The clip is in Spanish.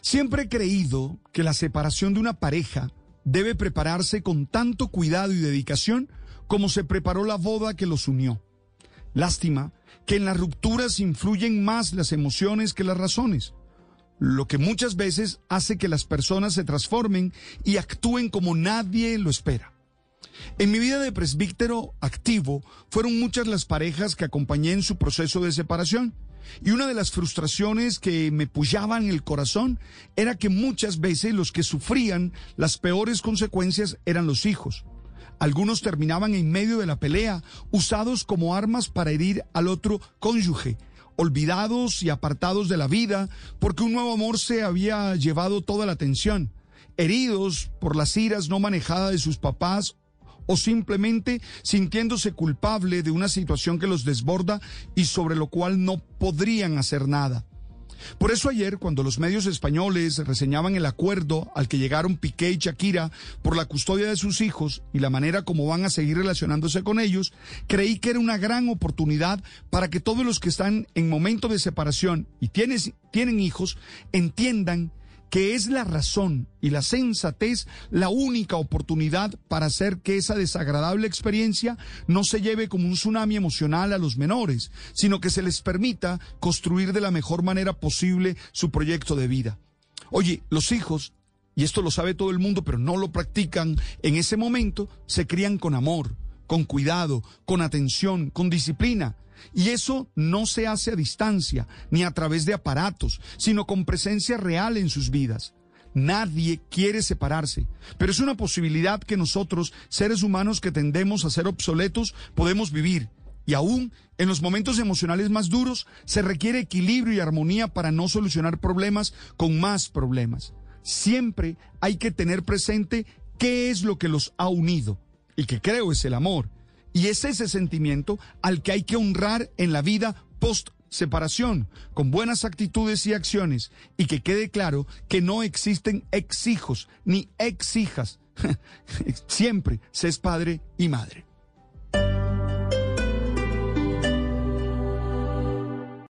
Siempre he creído que la separación de una pareja debe prepararse con tanto cuidado y dedicación como se preparó la boda que los unió. Lástima que en las rupturas influyen más las emociones que las razones, lo que muchas veces hace que las personas se transformen y actúen como nadie lo espera. En mi vida de presbítero activo fueron muchas las parejas que acompañé en su proceso de separación y una de las frustraciones que me pullaban el corazón era que muchas veces los que sufrían las peores consecuencias eran los hijos. Algunos terminaban en medio de la pelea, usados como armas para herir al otro cónyuge, olvidados y apartados de la vida porque un nuevo amor se había llevado toda la atención, heridos por las iras no manejadas de sus papás o simplemente sintiéndose culpable de una situación que los desborda y sobre lo cual no podrían hacer nada. Por eso ayer, cuando los medios españoles reseñaban el acuerdo al que llegaron Piqué y Shakira por la custodia de sus hijos y la manera como van a seguir relacionándose con ellos, creí que era una gran oportunidad para que todos los que están en momento de separación y tienen hijos entiendan que es la razón y la sensatez la única oportunidad para hacer que esa desagradable experiencia no se lleve como un tsunami emocional a los menores, sino que se les permita construir de la mejor manera posible su proyecto de vida. Oye, los hijos, y esto lo sabe todo el mundo, pero no lo practican en ese momento, se crían con amor, con cuidado, con atención, con disciplina. Y eso no se hace a distancia, ni a través de aparatos, sino con presencia real en sus vidas. Nadie quiere separarse, pero es una posibilidad que nosotros, seres humanos que tendemos a ser obsoletos, podemos vivir. Y aún en los momentos emocionales más duros se requiere equilibrio y armonía para no solucionar problemas con más problemas. Siempre hay que tener presente qué es lo que los ha unido, y que creo es el amor y es ese sentimiento al que hay que honrar en la vida post separación, con buenas actitudes y acciones, y que quede claro que no existen ex hijos ni ex hijas. Siempre se es padre y madre.